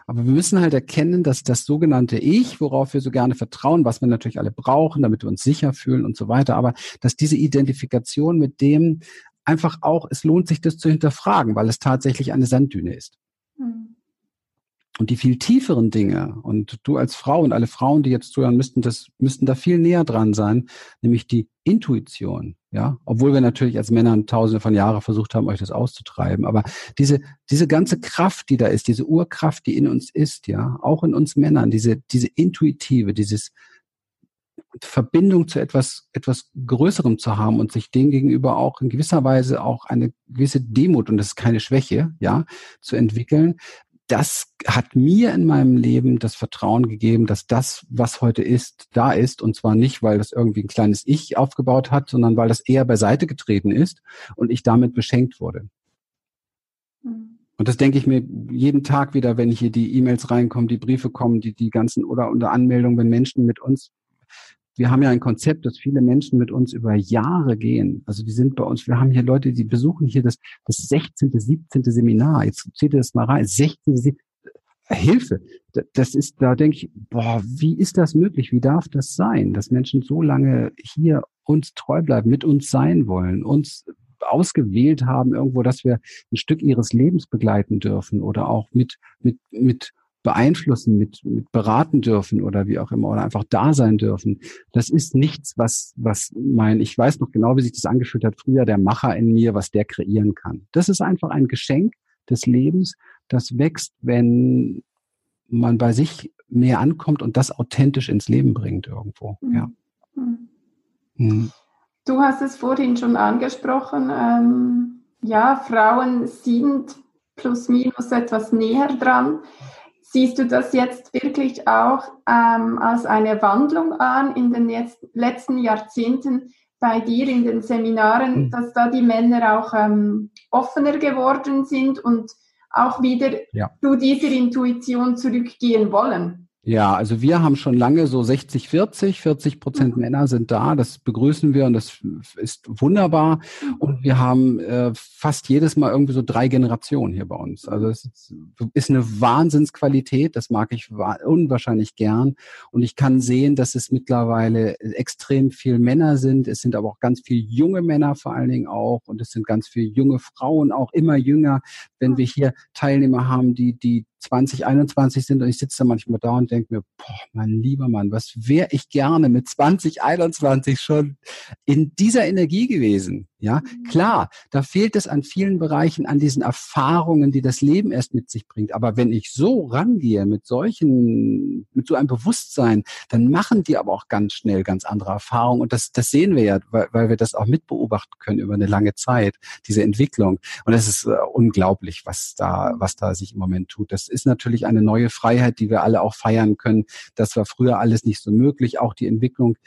Aber wir müssen halt erkennen, dass das sogenannte Ich, worauf wir so gerne vertrauen, was wir natürlich alle brauchen, damit wir uns sicher fühlen und so weiter, aber dass diese Identifikation mit dem einfach auch, es lohnt sich das zu hinterfragen, weil es tatsächlich eine Sanddüne ist. Mhm. Und die viel tieferen Dinge, und du als Frau und alle Frauen, die jetzt zuhören, müssten das, müssten da viel näher dran sein, nämlich die Intuition. Ja, obwohl wir natürlich als Männer tausende von Jahren versucht haben, euch das auszutreiben. Aber diese, diese ganze Kraft, die da ist, diese Urkraft, die in uns ist, ja, auch in uns Männern, diese, diese intuitive, dieses Verbindung zu etwas, etwas Größerem zu haben und sich dem gegenüber auch in gewisser Weise auch eine gewisse Demut, und das ist keine Schwäche, ja, zu entwickeln, das hat mir in meinem Leben das Vertrauen gegeben, dass das, was heute ist, da ist. Und zwar nicht, weil das irgendwie ein kleines Ich aufgebaut hat, sondern weil das eher beiseite getreten ist und ich damit beschenkt wurde. Mhm. Und das denke ich mir jeden Tag wieder, wenn hier die E-Mails reinkommen, die Briefe kommen, die, die ganzen oder unter Anmeldungen, wenn Menschen mit uns wir haben ja ein Konzept, dass viele Menschen mit uns über Jahre gehen. Also die sind bei uns, wir haben hier Leute, die besuchen hier das, das 16., 17. Seminar. Jetzt zählt ihr das mal rein. 16. 17. Hilfe. Das ist, da denke ich, boah, wie ist das möglich? Wie darf das sein, dass Menschen so lange hier uns treu bleiben, mit uns sein wollen, uns ausgewählt haben irgendwo, dass wir ein Stück ihres Lebens begleiten dürfen oder auch mit, mit, mit beeinflussen, mit, mit beraten dürfen oder wie auch immer oder einfach da sein dürfen. Das ist nichts, was, was mein, ich weiß noch genau, wie sich das angefühlt hat, früher der Macher in mir, was der kreieren kann. Das ist einfach ein Geschenk des Lebens, das wächst, wenn man bei sich mehr ankommt und das authentisch ins Leben bringt irgendwo. Mhm. Ja. Mhm. mhm. Du hast es vorhin schon angesprochen. Ähm, ja, Frauen sind plus minus etwas näher dran. Siehst du das jetzt wirklich auch ähm, als eine Wandlung an in den jetzt, letzten Jahrzehnten bei dir in den Seminaren, mhm. dass da die Männer auch ähm, offener geworden sind und auch wieder ja. zu dieser Intuition zurückgehen wollen? Ja, also wir haben schon lange so 60, 40, 40 Prozent mhm. Männer sind da. Das begrüßen wir und das ist wunderbar. Mhm. Und wir haben äh, fast jedes Mal irgendwie so drei Generationen hier bei uns. Also es ist, ist eine Wahnsinnsqualität. Das mag ich unwahrscheinlich gern. Und ich kann sehen, dass es mittlerweile extrem viel Männer sind. Es sind aber auch ganz viele junge Männer vor allen Dingen auch. Und es sind ganz viele junge Frauen auch immer jünger. Wenn wir hier Teilnehmer haben, die, die 2021 sind und ich sitze da manchmal da und denke mir, boah, mein lieber Mann, was wäre ich gerne mit 2021 schon in dieser Energie gewesen? Ja, klar, da fehlt es an vielen Bereichen an diesen Erfahrungen, die das Leben erst mit sich bringt. Aber wenn ich so rangehe mit solchen, mit so einem Bewusstsein, dann machen die aber auch ganz schnell ganz andere Erfahrungen. Und das, das sehen wir ja, weil, weil wir das auch mitbeobachten können über eine lange Zeit, diese Entwicklung. Und es ist äh, unglaublich, was da, was da sich im Moment tut. Das ist natürlich eine neue Freiheit, die wir alle auch feiern können. Das war früher alles nicht so möglich. Auch die Entwicklung.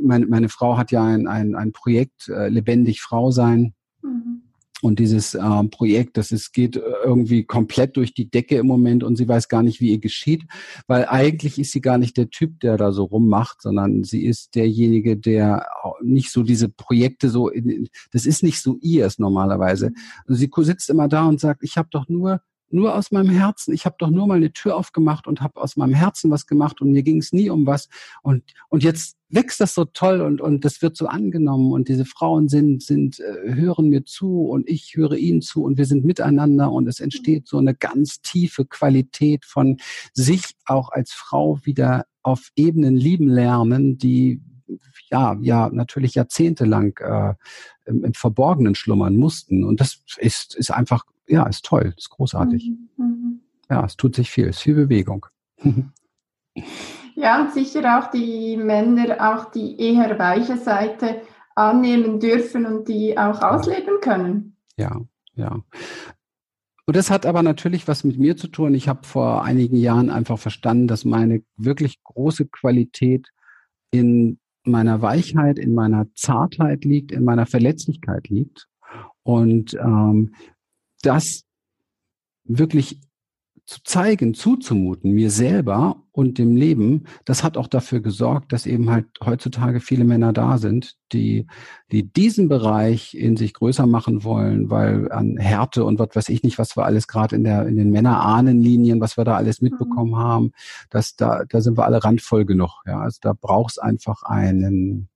Meine, meine Frau hat ja ein, ein, ein Projekt, äh, lebendig Frau sein. Mhm. Und dieses äh, Projekt, das ist, geht äh, irgendwie komplett durch die Decke im Moment und sie weiß gar nicht, wie ihr geschieht, weil eigentlich ist sie gar nicht der Typ, der da so rummacht, sondern sie ist derjenige, der nicht so diese Projekte so, in, das ist nicht so ihrs normalerweise. Also sie sitzt immer da und sagt, ich habe doch nur nur aus meinem Herzen. Ich habe doch nur mal eine Tür aufgemacht und habe aus meinem Herzen was gemacht und mir ging es nie um was. Und, und jetzt wächst das so toll und, und das wird so angenommen und diese Frauen sind, sind, äh, hören mir zu und ich höre ihnen zu und wir sind miteinander und es entsteht so eine ganz tiefe Qualität von sich auch als Frau wieder auf Ebenen lieben lernen, die ja, ja, natürlich jahrzehntelang äh, im, im Verborgenen schlummern mussten. Und das ist, ist einfach, ja, ist toll, ist großartig. Mhm. mhm. Ja, es tut sich viel, es ist viel Bewegung. <laughs> ja, und sicher auch die Männer, auch die eher weiche Seite annehmen dürfen und die auch ausleben können. Ja, ja. Und das hat aber natürlich was mit mir zu tun. Ich habe vor einigen Jahren einfach verstanden, dass meine wirklich große Qualität in meiner Weichheit, in meiner Zartheit liegt, in meiner Verletzlichkeit liegt. Und ähm, das wirklich zu zeigen, zuzumuten, mir selber und dem Leben, das hat auch dafür gesorgt, dass eben halt heutzutage viele Männer da sind, die, die diesen Bereich in sich größer machen wollen, weil an Härte und was weiß ich nicht, was wir alles gerade in der, in den Männerahnenlinien, was wir da alles mhm. mitbekommen haben, dass da, da sind wir alle randvoll genug. Ja, also da braucht es einfach einen,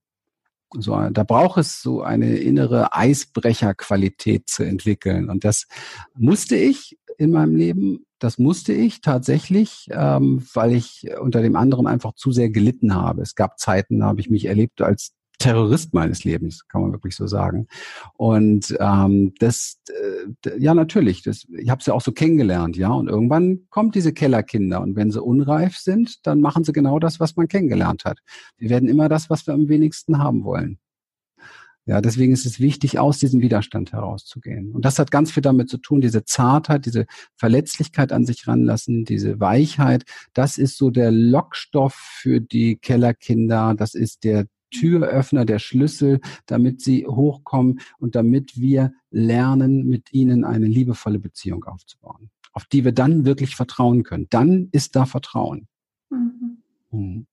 so, da braucht es so eine innere Eisbrecherqualität zu entwickeln. Und das musste ich in meinem Leben das musste ich tatsächlich, ähm, weil ich unter dem anderen einfach zu sehr gelitten habe. Es gab Zeiten, da habe ich mich erlebt als Terrorist meines Lebens, kann man wirklich so sagen. Und ähm, das, äh, ja natürlich, das, ich habe es ja auch so kennengelernt, ja. Und irgendwann kommt diese Kellerkinder und wenn sie unreif sind, dann machen sie genau das, was man kennengelernt hat. Die werden immer das, was wir am wenigsten haben wollen. Ja, deswegen ist es wichtig, aus diesem Widerstand herauszugehen. Und das hat ganz viel damit zu tun, diese Zartheit, diese Verletzlichkeit an sich ranlassen, diese Weichheit. Das ist so der Lockstoff für die Kellerkinder. Das ist der Türöffner, der Schlüssel, damit sie hochkommen und damit wir lernen, mit ihnen eine liebevolle Beziehung aufzubauen, auf die wir dann wirklich vertrauen können. Dann ist da Vertrauen. Mhm. Mhm.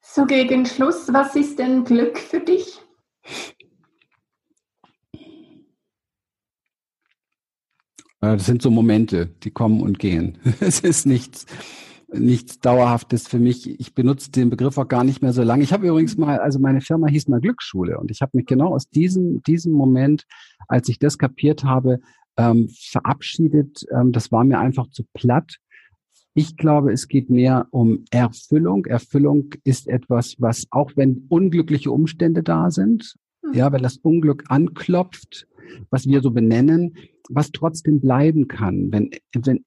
So gegen Schluss, was ist denn Glück für dich? Äh, das sind so Momente, die kommen und gehen. <laughs> Es ist nichts, nichts Dauerhaftes für mich. Ich benutze den Begriff auch gar nicht mehr so lange. Ich habe übrigens mal, also meine Firma hieß mal Glücksschule und ich habe mich genau aus diesem, diesem Moment, als ich das kapiert habe, ähm, verabschiedet. Ähm, das war mir einfach zu platt. Ich glaube, es geht mehr um Erfüllung. Erfüllung ist etwas, was auch wenn unglückliche Umstände da sind, mhm. ja, wenn das Unglück anklopft, was wir so benennen, was trotzdem bleiben kann, wenn, wenn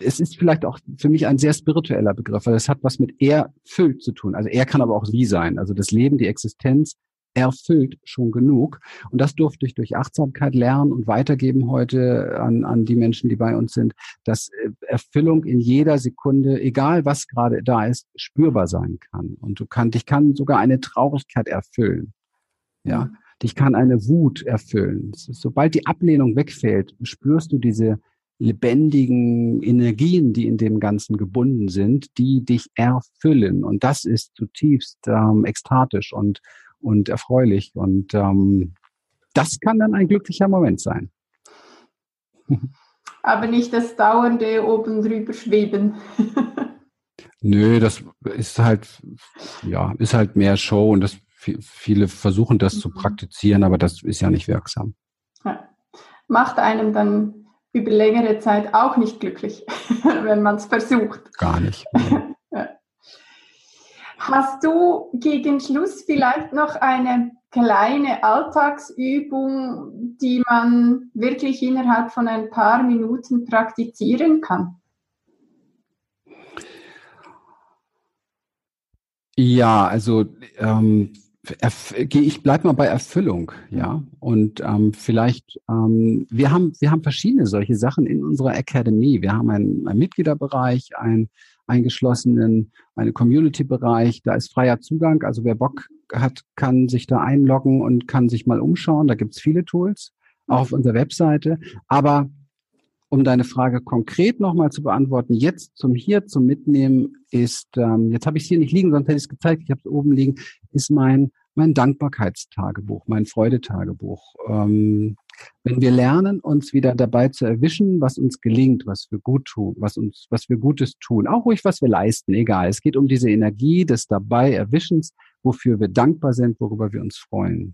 es ist vielleicht auch für mich ein sehr spiritueller Begriff, weil es hat was mit erfüllt zu tun. Also er kann aber auch wie sein. Also das Leben, die Existenz erfüllt schon genug. Und das durfte ich durch Achtsamkeit lernen und weitergeben heute an, an die Menschen, die bei uns sind, dass äh, Erfüllung in jeder Sekunde, egal was gerade da ist, spürbar sein kann. Und du kannst, dich kann sogar eine Traurigkeit erfüllen. Ja, dich kann eine Wut erfüllen. Sobald die Ablehnung wegfällt, spürst du diese lebendigen Energien, die in dem Ganzen gebunden sind, die dich erfüllen. Und das ist zutiefst ähm, ekstatisch und und erfreulich. Und ähm, das kann dann ein glücklicher Moment sein. <laughs> Aber nicht das dauernde oben drüber schweben. <laughs> Nö, das ist halt, ja, ist halt mehr Show und das, viele versuchen das mhm. zu praktizieren, aber das ist ja nicht wirksam. Ja. Macht einem dann über längere Zeit auch nicht glücklich, <laughs> wenn man es versucht. Gar nicht. <laughs> Hast du gegen Schluss vielleicht noch eine kleine Alltagsübung, die man wirklich innerhalb von ein paar Minuten praktizieren kann? Ja, also ähm, ich bleibe mal bei Erfüllung, ja. Und ähm, vielleicht, ähm, wir haben, wir haben verschiedene solche Sachen in unserer Akademie. Wir haben einen, einen Mitgliederbereich, einen eingeschlossenen, einen Community-Bereich. Da ist freier Zugang. Also wer Bock hat, kann sich da einloggen und kann sich mal umschauen. Da gibt's viele Tools, auch auf unserer Webseite. Aber um deine Frage konkret nochmal zu beantworten, jetzt zum hier zum Mitnehmen ist, ähm, jetzt habe ich es hier nicht liegen, sonst hätte ich es gezeigt, ich habe es oben liegen, ist mein mein Dankbarkeitstagebuch, mein Freudetagebuch. Ähm, Wenn wir lernen, uns wieder dabei zu erwischen, was uns gelingt, was wir gut tun, was uns, was wir Gutes tun, auch ruhig, was wir leisten, egal. Es geht um diese Energie des dabei Erwischens, wofür wir dankbar sind, worüber wir uns freuen.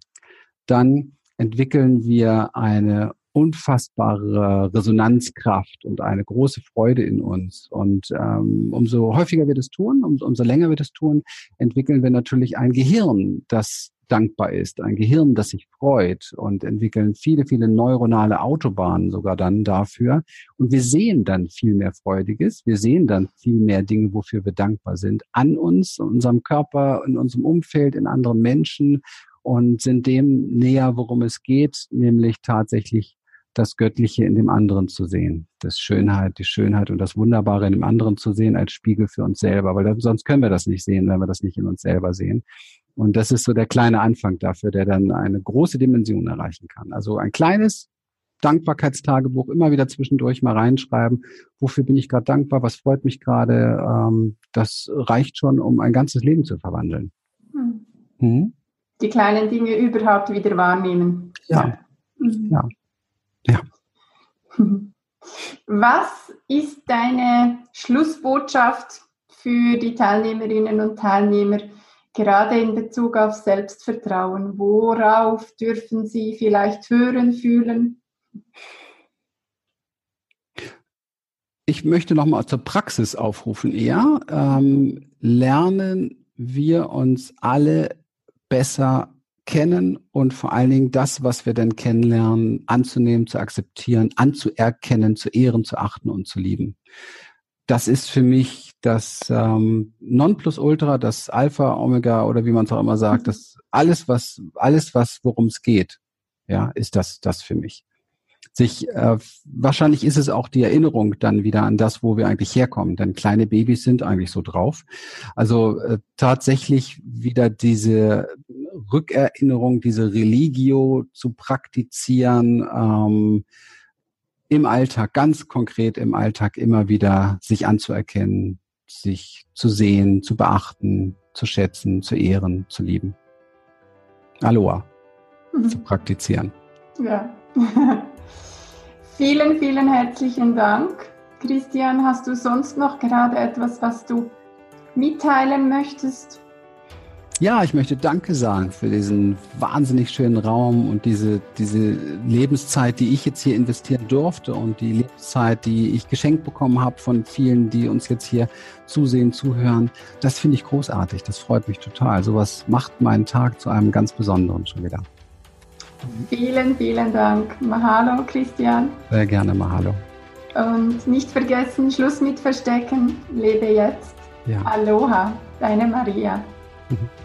Dann entwickeln wir eine unfassbare Resonanzkraft und eine große Freude in uns. Und ähm, umso häufiger wir das tun, um, umso länger wir das tun, entwickeln wir natürlich ein Gehirn, das dankbar ist, ein Gehirn, das sich freut und entwickeln viele, viele neuronale Autobahnen sogar dann dafür. Und wir sehen dann viel mehr Freudiges, wir sehen dann viel mehr Dinge, wofür wir dankbar sind, an uns, in unserem Körper, in unserem Umfeld, in anderen Menschen und sind dem näher, worum es geht, nämlich tatsächlich das Göttliche in dem anderen zu sehen, das Schönheit, die Schönheit und das Wunderbare in dem anderen zu sehen als Spiegel für uns selber, weil sonst können wir das nicht sehen, wenn wir das nicht in uns selber sehen. Und das ist so der kleine Anfang dafür, der dann eine große Dimension erreichen kann. Also ein kleines Dankbarkeitstagebuch immer wieder zwischendurch mal reinschreiben. Wofür bin ich gerade dankbar? Was freut mich gerade? Ähm, das reicht schon, um ein ganzes Leben zu verwandeln. Hm. Hm? Die kleinen Dinge überhaupt wieder wahrnehmen. Ja. Mhm. Ja. Ja. <laughs> Was ist deine Schlussbotschaft für die Teilnehmerinnen und Teilnehmer, gerade in Bezug auf Selbstvertrauen? Worauf dürfen sie vielleicht hören, fühlen? Ich möchte nochmal zur Praxis aufrufen eher. Ähm, lernen wir uns alle besser kennen und vor allen Dingen das, was wir denn kennenlernen, anzunehmen, zu akzeptieren, anzuerkennen, zu ehren, zu achten und zu lieben. Das ist für mich das ähm, Nonplusultra, das Alpha, Omega oder wie man es auch immer sagt, das alles, was, alles, was, worum es geht, ja, ist das, das für mich sich, äh, wahrscheinlich ist es auch die Erinnerung dann wieder an das, wo wir eigentlich herkommen, denn kleine Babys sind eigentlich so drauf. Also äh, tatsächlich wieder diese Rückerinnerung, diese Religio zu praktizieren, ähm, im Alltag, ganz konkret im Alltag immer wieder sich anzuerkennen, sich zu sehen, zu beachten, zu schätzen, zu ehren, zu lieben. Aloha mhm. zu praktizieren. Ja. <laughs> Vielen, vielen herzlichen Dank. Christian, hast du sonst noch gerade etwas, was du mitteilen möchtest? Ja, ich möchte Danke sagen für diesen wahnsinnig schönen Raum und diese, diese Lebenszeit, die ich jetzt hier investieren durfte und die Lebenszeit, die ich geschenkt bekommen habe von vielen, die uns jetzt hier zusehen, zuhören. Das finde ich großartig. Das freut mich total. Sowas macht meinen Tag zu einem ganz besonderen schon wieder. Vielen, vielen Dank. Mahalo, Christian. Sehr gerne, Mahalo. Und nicht vergessen, Schluss mit Verstecken, lebe jetzt. Ja. Aloha, deine Maria. Mhm. <laughs>